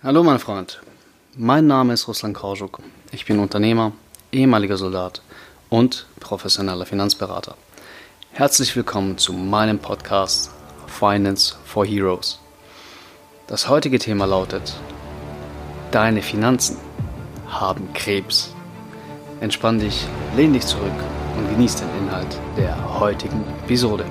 Hallo mein Freund, mein Name ist Ruslan Korschuk. Ich bin Unternehmer, ehemaliger Soldat und professioneller Finanzberater. Herzlich willkommen zu meinem Podcast Finance for Heroes. Das heutige Thema lautet, deine Finanzen haben Krebs. Entspann dich, lehn dich zurück und genieß den Inhalt der heutigen Episode.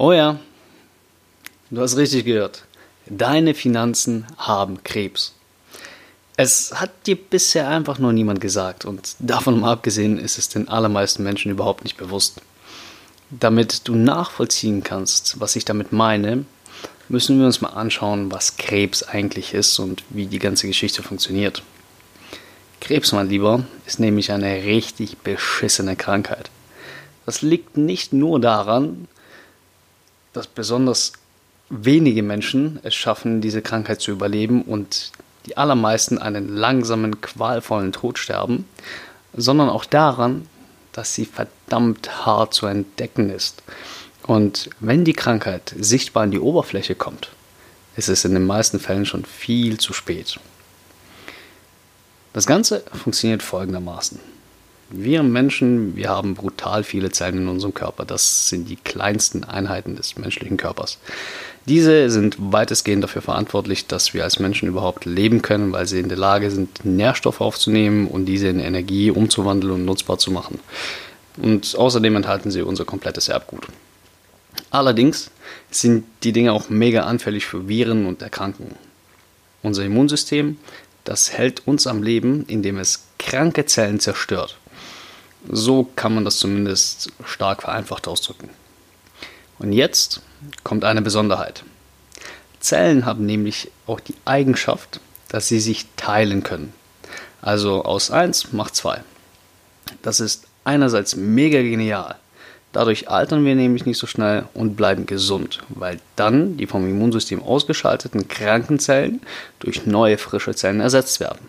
Oh ja, du hast richtig gehört. Deine Finanzen haben Krebs. Es hat dir bisher einfach nur niemand gesagt und davon mal abgesehen ist es den allermeisten Menschen überhaupt nicht bewusst. Damit du nachvollziehen kannst, was ich damit meine, müssen wir uns mal anschauen, was Krebs eigentlich ist und wie die ganze Geschichte funktioniert. Krebs, mein Lieber, ist nämlich eine richtig beschissene Krankheit. Das liegt nicht nur daran, dass besonders wenige Menschen es schaffen, diese Krankheit zu überleben und die allermeisten einen langsamen, qualvollen Tod sterben, sondern auch daran, dass sie verdammt hart zu entdecken ist. Und wenn die Krankheit sichtbar an die Oberfläche kommt, ist es in den meisten Fällen schon viel zu spät. Das Ganze funktioniert folgendermaßen. Wir Menschen, wir haben brutal viele Zellen in unserem Körper. Das sind die kleinsten Einheiten des menschlichen Körpers. Diese sind weitestgehend dafür verantwortlich, dass wir als Menschen überhaupt leben können, weil sie in der Lage sind, Nährstoffe aufzunehmen und diese in Energie umzuwandeln und nutzbar zu machen. Und außerdem enthalten sie unser komplettes Erbgut. Allerdings sind die Dinge auch mega anfällig für Viren und Erkrankungen. Unser Immunsystem, das hält uns am Leben, indem es kranke Zellen zerstört. So kann man das zumindest stark vereinfacht ausdrücken. Und jetzt kommt eine Besonderheit. Zellen haben nämlich auch die Eigenschaft, dass sie sich teilen können. Also aus 1 macht 2. Das ist einerseits mega genial. Dadurch altern wir nämlich nicht so schnell und bleiben gesund, weil dann die vom Immunsystem ausgeschalteten kranken Zellen durch neue frische Zellen ersetzt werden.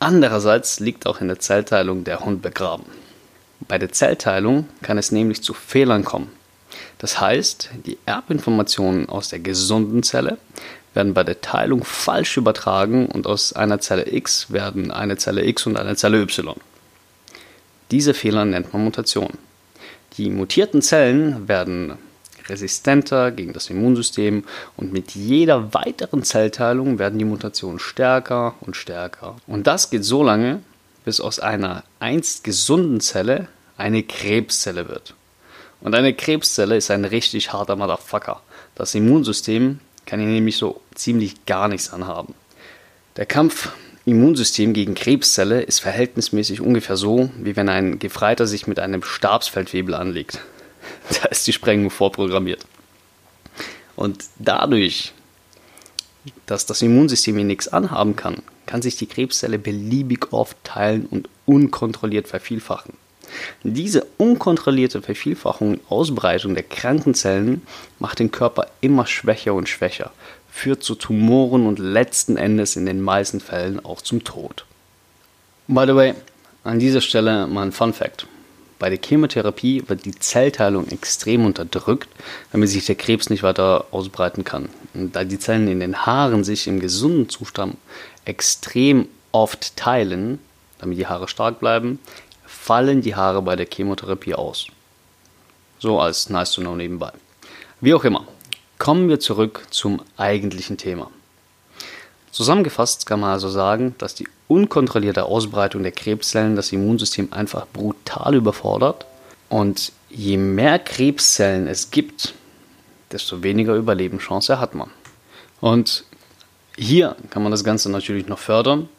Andererseits liegt auch in der Zellteilung der Hund begraben. Bei der Zellteilung kann es nämlich zu Fehlern kommen. Das heißt, die Erbinformationen aus der gesunden Zelle werden bei der Teilung falsch übertragen und aus einer Zelle X werden eine Zelle X und eine Zelle Y. Diese Fehler nennt man Mutation. Die mutierten Zellen werden resistenter gegen das Immunsystem und mit jeder weiteren Zellteilung werden die Mutationen stärker und stärker. Und das geht so lange, bis aus einer einst gesunden Zelle eine Krebszelle wird. Und eine Krebszelle ist ein richtig harter Motherfucker. Das Immunsystem kann hier nämlich so ziemlich gar nichts anhaben. Der Kampf Immunsystem gegen Krebszelle ist verhältnismäßig ungefähr so, wie wenn ein Gefreiter sich mit einem Stabsfeldwebel anlegt. Da ist die Sprengung vorprogrammiert. Und dadurch, dass das Immunsystem hier nichts anhaben kann, kann sich die Krebszelle beliebig oft teilen und unkontrolliert vervielfachen. Diese unkontrollierte Vervielfachung und Ausbreitung der kranken Zellen macht den Körper immer schwächer und schwächer, führt zu Tumoren und letzten Endes in den meisten Fällen auch zum Tod. By the way, an dieser Stelle mal ein Fun Fact. Bei der Chemotherapie wird die Zellteilung extrem unterdrückt, damit sich der Krebs nicht weiter ausbreiten kann. Und da die Zellen in den Haaren sich im gesunden Zustand extrem oft teilen, damit die Haare stark bleiben, fallen die Haare bei der Chemotherapie aus. So als nice to know nebenbei. Wie auch immer, kommen wir zurück zum eigentlichen Thema. Zusammengefasst kann man also sagen, dass die unkontrollierte Ausbreitung der Krebszellen das Immunsystem einfach brutal überfordert und je mehr Krebszellen es gibt, desto weniger Überlebenschance hat man. Und hier kann man das Ganze natürlich noch fördern,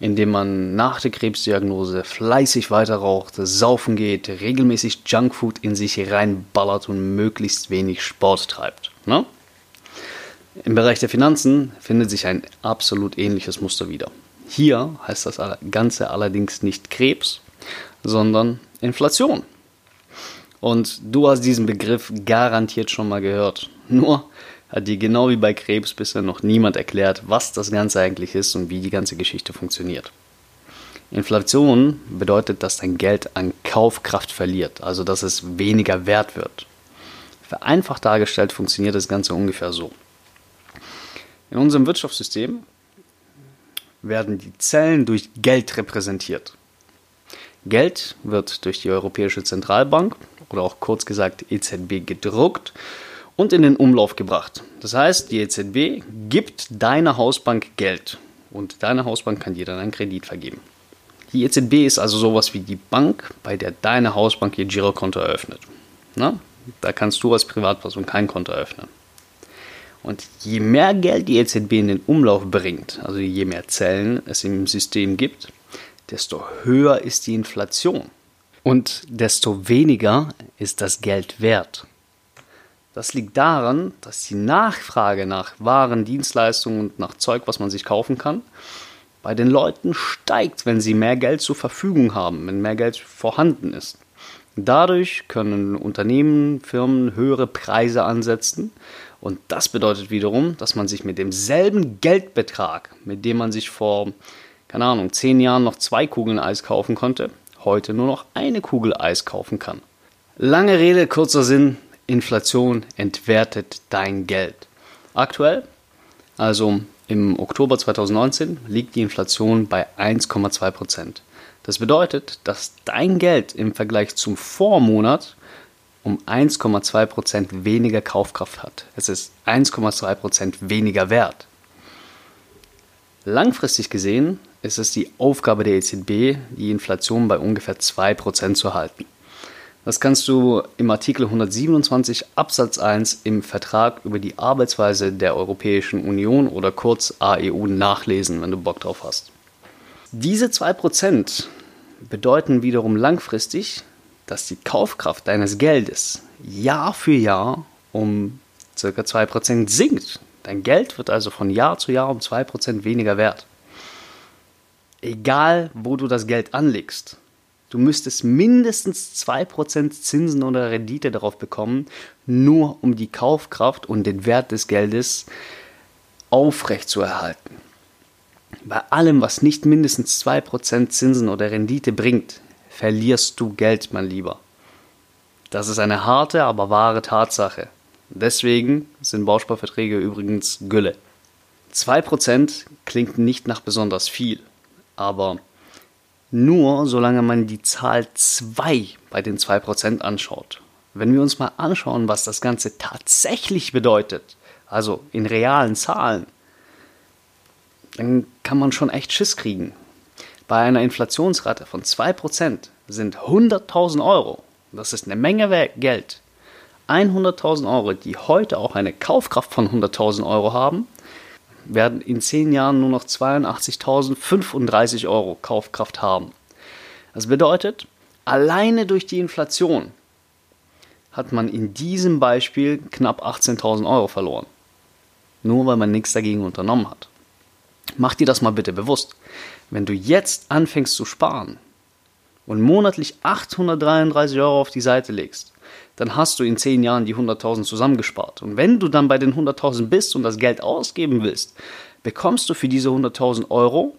indem man nach der Krebsdiagnose fleißig weiter raucht, saufen geht, regelmäßig Junkfood in sich reinballert und möglichst wenig Sport treibt. Ne? Im Bereich der Finanzen findet sich ein absolut ähnliches Muster wieder. Hier heißt das Ganze allerdings nicht Krebs, sondern Inflation. Und du hast diesen Begriff garantiert schon mal gehört. Nur hat dir genau wie bei Krebs bisher noch niemand erklärt, was das Ganze eigentlich ist und wie die ganze Geschichte funktioniert. Inflation bedeutet, dass dein Geld an Kaufkraft verliert, also dass es weniger wert wird. Vereinfacht dargestellt funktioniert das Ganze ungefähr so. In unserem Wirtschaftssystem werden die Zellen durch Geld repräsentiert. Geld wird durch die Europäische Zentralbank oder auch kurz gesagt EZB gedruckt und in den Umlauf gebracht. Das heißt, die EZB gibt deiner Hausbank Geld und deine Hausbank kann dir dann einen Kredit vergeben. Die EZB ist also sowas wie die Bank, bei der deine Hausbank ihr Girokonto eröffnet. Na? Da kannst du als Privatperson kein Konto eröffnen. Und je mehr Geld die EZB in den Umlauf bringt, also je mehr Zellen es im System gibt, desto höher ist die Inflation. Und desto weniger ist das Geld wert. Das liegt daran, dass die Nachfrage nach Waren, Dienstleistungen und nach Zeug, was man sich kaufen kann, bei den Leuten steigt, wenn sie mehr Geld zur Verfügung haben, wenn mehr Geld vorhanden ist. Dadurch können Unternehmen, Firmen höhere Preise ansetzen und das bedeutet wiederum, dass man sich mit demselben Geldbetrag, mit dem man sich vor, keine Ahnung, zehn Jahren noch zwei Kugeln Eis kaufen konnte, heute nur noch eine Kugel Eis kaufen kann. Lange Rede, kurzer Sinn, Inflation entwertet dein Geld. Aktuell, also im Oktober 2019, liegt die Inflation bei 1,2 Prozent. Das bedeutet, dass dein Geld im Vergleich zum Vormonat um 1,2 Prozent weniger Kaufkraft hat. Es ist 1,2 Prozent weniger wert. Langfristig gesehen ist es die Aufgabe der EZB, die Inflation bei ungefähr 2 Prozent zu halten. Das kannst du im Artikel 127 Absatz 1 im Vertrag über die Arbeitsweise der Europäischen Union oder kurz AEU nachlesen, wenn du Bock drauf hast. Diese 2% bedeuten wiederum langfristig, dass die Kaufkraft deines Geldes Jahr für Jahr um ca. 2% sinkt. Dein Geld wird also von Jahr zu Jahr um 2% weniger wert. Egal, wo du das Geld anlegst, Du müsstest mindestens 2% Zinsen oder Rendite darauf bekommen, nur um die Kaufkraft und den Wert des Geldes aufrechtzuerhalten. Bei allem, was nicht mindestens 2% Zinsen oder Rendite bringt, verlierst du Geld, mein Lieber. Das ist eine harte, aber wahre Tatsache. Deswegen sind Bausparverträge übrigens Gülle. 2% klingt nicht nach besonders viel, aber nur solange man die Zahl 2 bei den 2% anschaut. Wenn wir uns mal anschauen, was das Ganze tatsächlich bedeutet, also in realen Zahlen, dann kann man schon echt Schiss kriegen. Bei einer Inflationsrate von 2% sind 100.000 Euro, das ist eine Menge Geld, 100.000 Euro, die heute auch eine Kaufkraft von 100.000 Euro haben, werden in zehn Jahren nur noch 82.035 Euro Kaufkraft haben. Das bedeutet, alleine durch die Inflation hat man in diesem Beispiel knapp 18.000 Euro verloren. Nur weil man nichts dagegen unternommen hat. Mach dir das mal bitte bewusst. Wenn du jetzt anfängst zu sparen und monatlich 833 Euro auf die Seite legst, dann hast du in zehn Jahren die 100.000 zusammengespart. Und wenn du dann bei den 100.000 bist und das Geld ausgeben willst, bekommst du für diese 100.000 Euro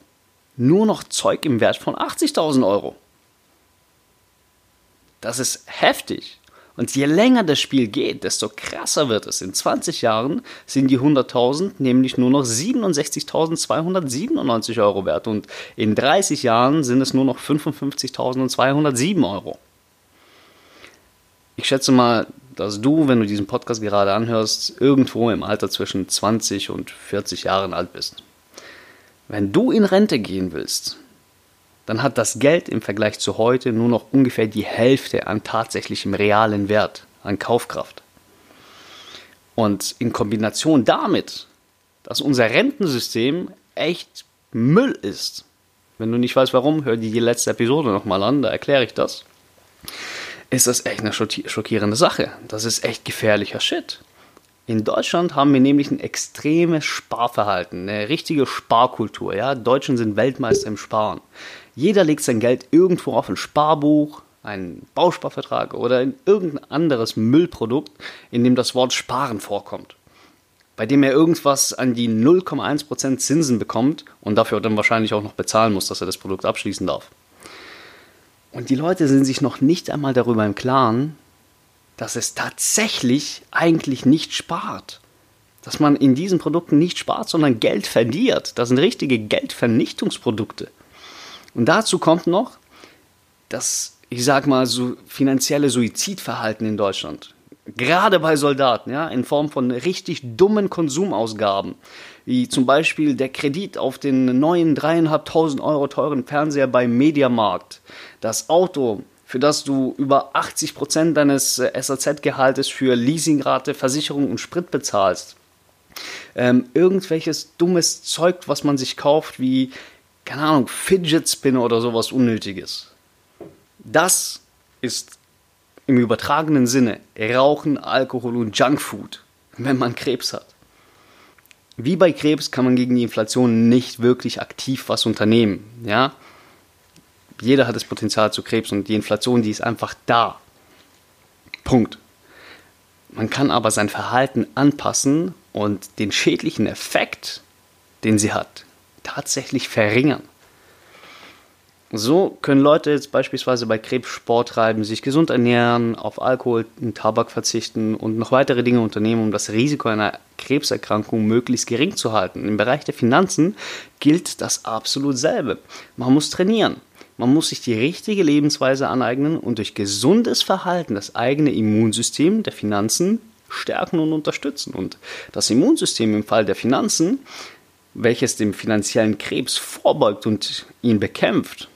nur noch Zeug im Wert von 80.000 Euro. Das ist heftig. Und je länger das Spiel geht, desto krasser wird es. In 20 Jahren sind die 100.000 nämlich nur noch 67.297 Euro wert und in 30 Jahren sind es nur noch 55.207 Euro. Ich schätze mal, dass du, wenn du diesen Podcast gerade anhörst, irgendwo im Alter zwischen 20 und 40 Jahren alt bist. Wenn du in Rente gehen willst, dann hat das Geld im Vergleich zu heute nur noch ungefähr die Hälfte an tatsächlichem realen Wert, an Kaufkraft. Und in Kombination damit, dass unser Rentensystem echt Müll ist. Wenn du nicht weißt warum, hör dir die letzte Episode nochmal an, da erkläre ich das ist das echt eine schockierende Sache. Das ist echt gefährlicher Shit. In Deutschland haben wir nämlich ein extremes Sparverhalten, eine richtige Sparkultur. Ja? Deutschen sind Weltmeister im Sparen. Jeder legt sein Geld irgendwo auf ein Sparbuch, einen Bausparvertrag oder in irgendein anderes Müllprodukt, in dem das Wort Sparen vorkommt. Bei dem er irgendwas an die 0,1% Zinsen bekommt und dafür dann wahrscheinlich auch noch bezahlen muss, dass er das Produkt abschließen darf. Und die Leute sind sich noch nicht einmal darüber im Klaren, dass es tatsächlich eigentlich nicht spart. Dass man in diesen Produkten nicht spart, sondern Geld verliert. Das sind richtige Geldvernichtungsprodukte. Und dazu kommt noch das, ich sag mal, so finanzielle Suizidverhalten in Deutschland. Gerade bei Soldaten, ja, in Form von richtig dummen Konsumausgaben. Wie zum Beispiel der Kredit auf den neuen dreieinhalbtausend Euro teuren Fernseher beim Mediamarkt. Das Auto, für das du über 80 Prozent deines äh, SAZ-Gehaltes für Leasingrate, Versicherung und Sprit bezahlst. Ähm, irgendwelches dummes Zeug, was man sich kauft, wie, keine Ahnung, Fidget Spinner oder sowas Unnötiges. Das ist im übertragenen Sinne Rauchen, Alkohol und Junkfood, wenn man Krebs hat. Wie bei Krebs kann man gegen die Inflation nicht wirklich aktiv was unternehmen. Ja? Jeder hat das Potenzial zu Krebs und die Inflation, die ist einfach da. Punkt. Man kann aber sein Verhalten anpassen und den schädlichen Effekt, den sie hat, tatsächlich verringern. So können Leute jetzt beispielsweise bei Krebs Sport treiben, sich gesund ernähren, auf Alkohol und Tabak verzichten und noch weitere Dinge unternehmen, um das Risiko einer Krebserkrankung möglichst gering zu halten. Im Bereich der Finanzen gilt das absolut selbe. Man muss trainieren. Man muss sich die richtige Lebensweise aneignen und durch gesundes Verhalten das eigene Immunsystem der Finanzen stärken und unterstützen. Und das Immunsystem im Fall der Finanzen, welches dem finanziellen Krebs vorbeugt und ihn bekämpft,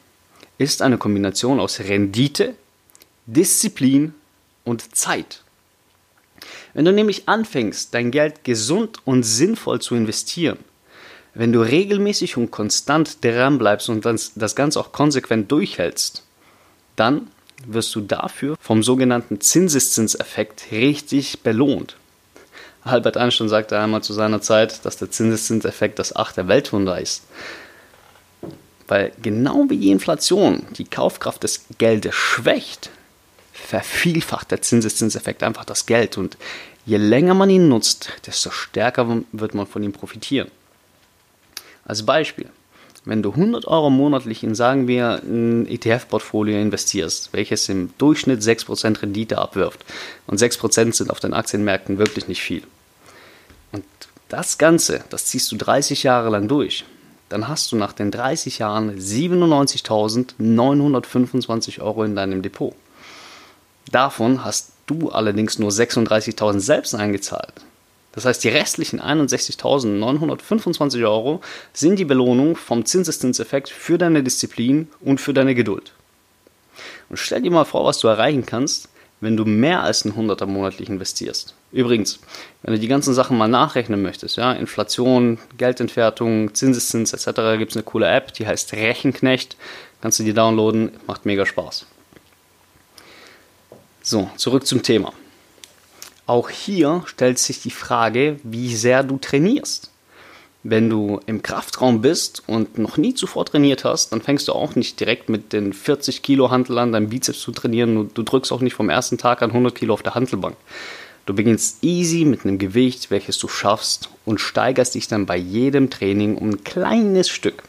ist eine Kombination aus Rendite, Disziplin und Zeit. Wenn du nämlich anfängst, dein Geld gesund und sinnvoll zu investieren, wenn du regelmäßig und konstant dran bleibst und das Ganze auch konsequent durchhältst, dann wirst du dafür vom sogenannten Zinseszinseffekt richtig belohnt. Albert Einstein sagte einmal zu seiner Zeit, dass der Zinseszinseffekt das achte Weltwunder ist. Weil genau wie die Inflation die Kaufkraft des Geldes schwächt, vervielfacht der Zinseszinseffekt einfach das Geld. Und je länger man ihn nutzt, desto stärker wird man von ihm profitieren. Als Beispiel, wenn du 100 Euro monatlich in, sagen wir, ein ETF-Portfolio investierst, welches im Durchschnitt 6% Rendite abwirft, und 6% sind auf den Aktienmärkten wirklich nicht viel. Und das Ganze, das ziehst du 30 Jahre lang durch, dann hast du nach den 30 Jahren 97.925 Euro in deinem Depot. Davon hast du allerdings nur 36.000 selbst eingezahlt. Das heißt, die restlichen 61.925 Euro sind die Belohnung vom Zinseszinseffekt für deine Disziplin und für deine Geduld. Und stell dir mal vor, was du erreichen kannst, wenn du mehr als ein Hunderter monatlich investierst. Übrigens, wenn du die ganzen Sachen mal nachrechnen möchtest, ja, Inflation, Geldentwertung, Zinseszins etc., gibt es eine coole App, die heißt Rechenknecht. Kannst du die downloaden, macht mega Spaß. So, zurück zum Thema. Auch hier stellt sich die Frage, wie sehr du trainierst. Wenn du im Kraftraum bist und noch nie zuvor trainiert hast, dann fängst du auch nicht direkt mit den 40 Kilo Hantel an, deinen Bizeps zu trainieren du drückst auch nicht vom ersten Tag an 100 Kilo auf der Hantelbank. Du beginnst easy mit einem Gewicht, welches du schaffst und steigerst dich dann bei jedem Training um ein kleines Stück.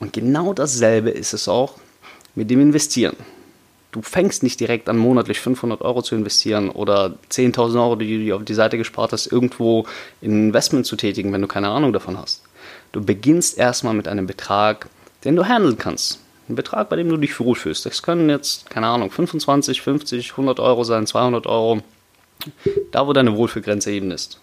Und genau dasselbe ist es auch mit dem Investieren du fängst nicht direkt an, monatlich 500 Euro zu investieren oder 10.000 Euro, die du auf die Seite gespart hast, irgendwo in Investment zu tätigen, wenn du keine Ahnung davon hast. Du beginnst erstmal mit einem Betrag, den du handeln kannst. Ein Betrag, bei dem du dich wohlfühlst. Das können jetzt, keine Ahnung, 25, 50, 100 Euro sein, 200 Euro. Da, wo deine Wohlfühlgrenze eben ist.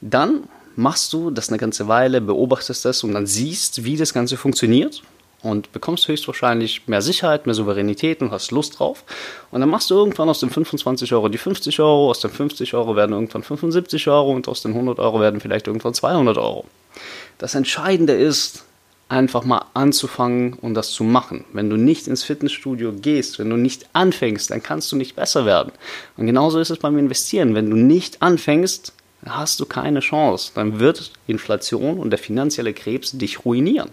Dann machst du das eine ganze Weile, beobachtest das und dann siehst, wie das Ganze funktioniert und bekommst höchstwahrscheinlich mehr Sicherheit, mehr Souveränität und hast Lust drauf. Und dann machst du irgendwann aus den 25 Euro die 50 Euro, aus den 50 Euro werden irgendwann 75 Euro und aus den 100 Euro werden vielleicht irgendwann 200 Euro. Das Entscheidende ist, einfach mal anzufangen und das zu machen. Wenn du nicht ins Fitnessstudio gehst, wenn du nicht anfängst, dann kannst du nicht besser werden. Und genauso ist es beim Investieren. Wenn du nicht anfängst, hast du keine Chance. Dann wird Inflation und der finanzielle Krebs dich ruinieren.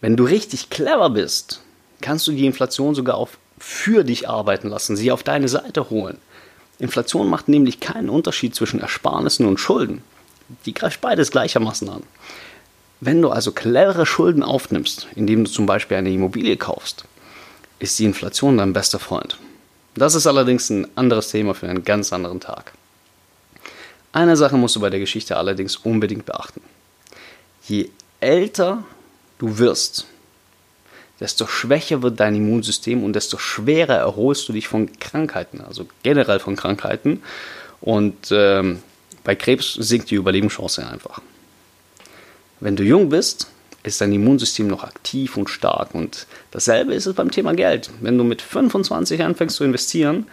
Wenn du richtig clever bist, kannst du die Inflation sogar auf für dich arbeiten lassen, sie auf deine Seite holen. Inflation macht nämlich keinen Unterschied zwischen Ersparnissen und Schulden. Die greift beides gleichermaßen an. Wenn du also clevere Schulden aufnimmst, indem du zum Beispiel eine Immobilie kaufst, ist die Inflation dein bester Freund. Das ist allerdings ein anderes Thema für einen ganz anderen Tag. Eine Sache musst du bei der Geschichte allerdings unbedingt beachten. Je älter du wirst, desto schwächer wird dein Immunsystem und desto schwerer erholst du dich von Krankheiten, also generell von Krankheiten. Und ähm, bei Krebs sinkt die Überlebenschance einfach. Wenn du jung bist, ist dein Immunsystem noch aktiv und stark. Und dasselbe ist es beim Thema Geld. Wenn du mit 25 anfängst zu investieren,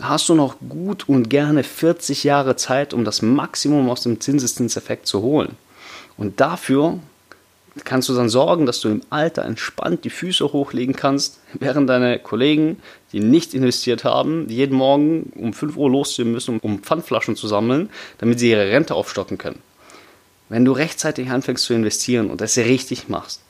hast du noch gut und gerne 40 Jahre Zeit, um das Maximum aus dem Zinseszinseffekt zu holen. Und dafür kannst du dann sorgen, dass du im Alter entspannt die Füße hochlegen kannst, während deine Kollegen, die nicht investiert haben, jeden Morgen um 5 Uhr losziehen müssen, um Pfandflaschen zu sammeln, damit sie ihre Rente aufstocken können. Wenn du rechtzeitig anfängst zu investieren und das richtig machst,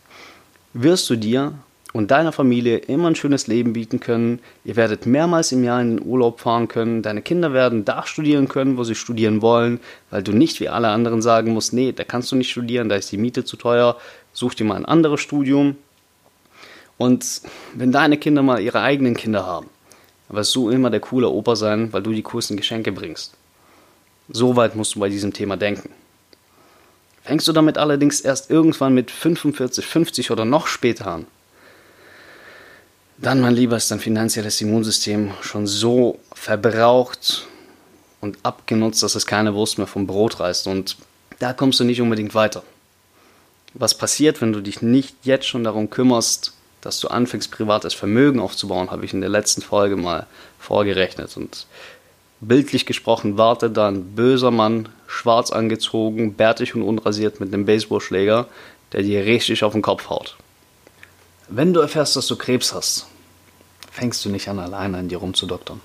wirst du dir und deiner Familie immer ein schönes Leben bieten können. Ihr werdet mehrmals im Jahr in den Urlaub fahren können. Deine Kinder werden da studieren können, wo sie studieren wollen, weil du nicht wie alle anderen sagen musst, nee, da kannst du nicht studieren, da ist die Miete zu teuer, such dir mal ein anderes Studium. Und wenn deine Kinder mal ihre eigenen Kinder haben, wirst du immer der coole Opa sein, weil du die coolsten Geschenke bringst. So weit musst du bei diesem Thema denken. Fängst du damit allerdings erst irgendwann mit 45, 50 oder noch später an, dann, mein Lieber, ist dein finanzielles Immunsystem schon so verbraucht und abgenutzt, dass es keine Wurst mehr vom Brot reißt. Und da kommst du nicht unbedingt weiter. Was passiert, wenn du dich nicht jetzt schon darum kümmerst, dass du anfängst, privates Vermögen aufzubauen, habe ich in der letzten Folge mal vorgerechnet. Und bildlich gesprochen warte da ein böser Mann, schwarz angezogen, bärtig und unrasiert mit einem Baseballschläger, der dir richtig auf den Kopf haut. Wenn du erfährst, dass du Krebs hast, fängst du nicht an, alleine an dir rumzudoktern.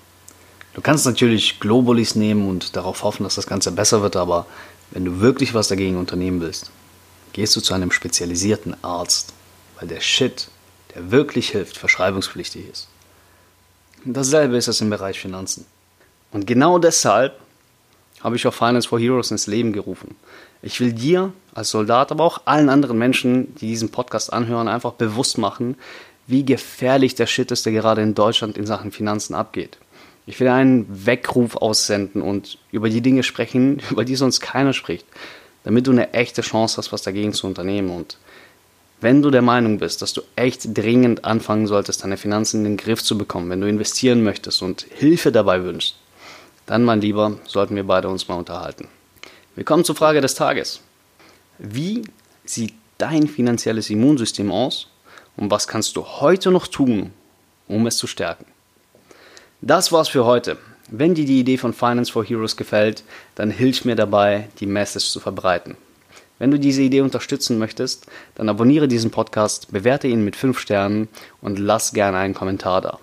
Du kannst natürlich Globulis nehmen und darauf hoffen, dass das Ganze besser wird, aber wenn du wirklich was dagegen unternehmen willst, gehst du zu einem spezialisierten Arzt, weil der Shit, der wirklich hilft, verschreibungspflichtig ist. Dasselbe ist es im Bereich Finanzen. Und genau deshalb habe ich auch Finance for Heroes ins Leben gerufen. Ich will dir als Soldat, aber auch allen anderen Menschen, die diesen Podcast anhören, einfach bewusst machen, wie gefährlich der Shit ist, der gerade in Deutschland in Sachen Finanzen abgeht. Ich will einen Weckruf aussenden und über die Dinge sprechen, über die sonst keiner spricht, damit du eine echte Chance hast, was dagegen zu unternehmen. Und wenn du der Meinung bist, dass du echt dringend anfangen solltest, deine Finanzen in den Griff zu bekommen, wenn du investieren möchtest und Hilfe dabei wünschst, dann, mein Lieber, sollten wir beide uns mal unterhalten. Wir kommen zur Frage des Tages. Wie sieht dein finanzielles Immunsystem aus und was kannst du heute noch tun, um es zu stärken? Das war's für heute. Wenn dir die Idee von Finance for Heroes gefällt, dann hilf mir dabei, die Message zu verbreiten. Wenn du diese Idee unterstützen möchtest, dann abonniere diesen Podcast, bewerte ihn mit 5 Sternen und lass gerne einen Kommentar da.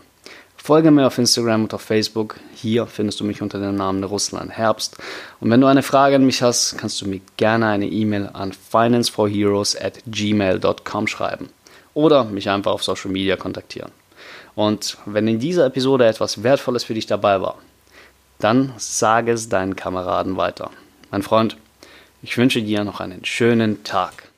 Folge mir auf Instagram und auf Facebook. Hier findest du mich unter dem Namen Russland Herbst. Und wenn du eine Frage an mich hast, kannst du mir gerne eine E-Mail an financeforheroes at gmail.com schreiben. Oder mich einfach auf Social Media kontaktieren. Und wenn in dieser Episode etwas Wertvolles für dich dabei war, dann sage es deinen Kameraden weiter. Mein Freund, ich wünsche dir noch einen schönen Tag.